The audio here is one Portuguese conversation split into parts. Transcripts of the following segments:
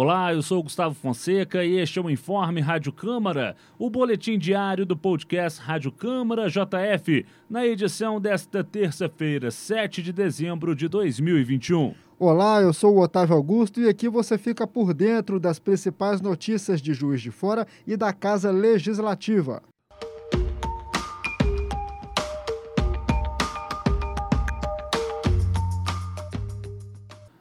Olá, eu sou Gustavo Fonseca e este é o Informe Rádio Câmara, o boletim diário do podcast Rádio Câmara JF, na edição desta terça-feira, 7 de dezembro de 2021. Olá, eu sou o Otávio Augusto e aqui você fica por dentro das principais notícias de Juiz de Fora e da Casa Legislativa.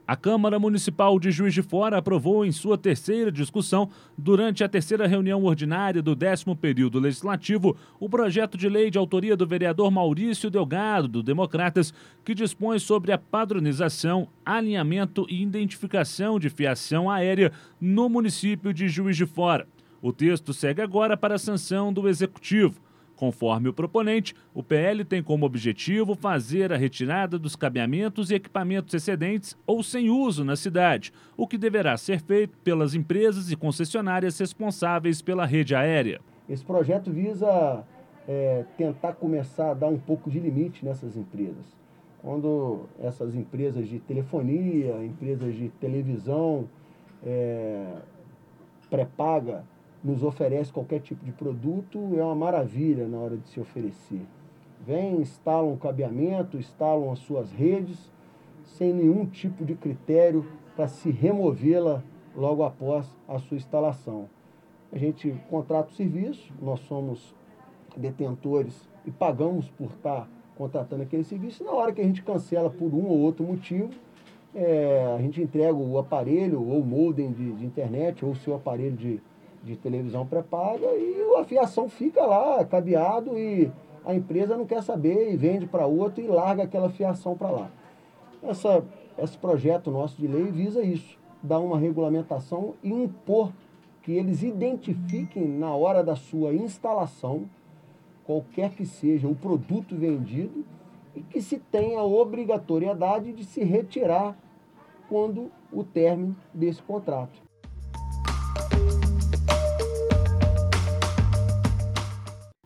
A Câmara Municipal de Juiz de Fora aprovou em sua terceira discussão, durante a terceira reunião ordinária do décimo período legislativo, o projeto de lei de autoria do vereador Maurício Delgado, do Democratas, que dispõe sobre a padronização, alinhamento e identificação de fiação aérea no município de Juiz de Fora. O texto segue agora para a sanção do Executivo. Conforme o proponente, o PL tem como objetivo fazer a retirada dos cabeamentos e equipamentos excedentes ou sem uso na cidade, o que deverá ser feito pelas empresas e concessionárias responsáveis pela rede aérea. Esse projeto visa é, tentar começar a dar um pouco de limite nessas empresas. Quando essas empresas de telefonia, empresas de televisão, é, pré-paga, nos oferece qualquer tipo de produto, é uma maravilha na hora de se oferecer. Vem, instalam o cabeamento, instalam as suas redes, sem nenhum tipo de critério para se removê-la logo após a sua instalação. A gente contrata o serviço, nós somos detentores e pagamos por estar contratando aquele serviço. Na hora que a gente cancela por um ou outro motivo, é, a gente entrega o aparelho ou o modem de, de internet ou o seu aparelho de, de televisão pré-paga e a fiação fica lá, cabeado, e a empresa não quer saber e vende para outro e larga aquela fiação para lá. Essa, esse projeto nosso de lei visa isso, dar uma regulamentação e impor que eles identifiquem na hora da sua instalação, qualquer que seja o produto vendido, e que se tenha a obrigatoriedade de se retirar quando o término desse contrato.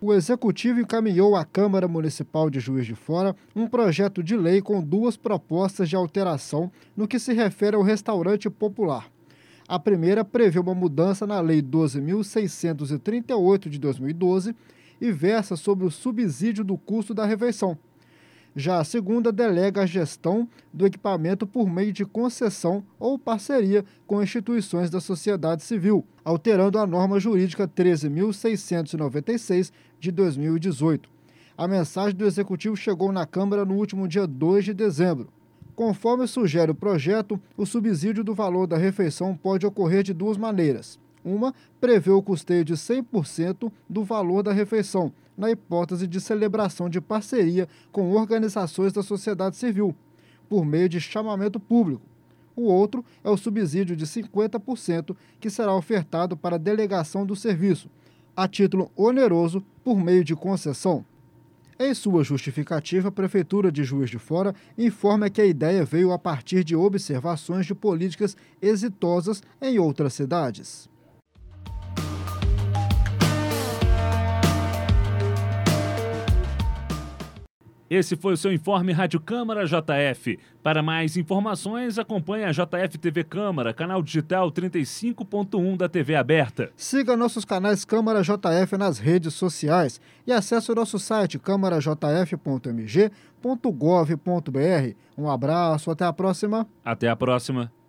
O Executivo encaminhou à Câmara Municipal de Juiz de Fora um projeto de lei com duas propostas de alteração no que se refere ao restaurante popular. A primeira prevê uma mudança na Lei 12.638 de 2012 e versa sobre o subsídio do custo da refeição. Já a segunda delega a gestão do equipamento por meio de concessão ou parceria com instituições da sociedade civil, alterando a norma jurídica 13.696 de 2018. A mensagem do Executivo chegou na Câmara no último dia 2 de dezembro. Conforme sugere o projeto, o subsídio do valor da refeição pode ocorrer de duas maneiras. Uma prevê o custeio de 100% do valor da refeição, na hipótese de celebração de parceria com organizações da sociedade civil, por meio de chamamento público. O outro é o subsídio de 50%, que será ofertado para a delegação do serviço, a título oneroso por meio de concessão. Em sua justificativa, a Prefeitura de Juiz de Fora informa que a ideia veio a partir de observações de políticas exitosas em outras cidades. Esse foi o seu informe Rádio Câmara JF. Para mais informações, acompanhe a JF TV Câmara, canal digital 35.1 da TV aberta. Siga nossos canais Câmara JF nas redes sociais e acesse o nosso site câmarajf.mg.gov.br. Um abraço, até a próxima. Até a próxima.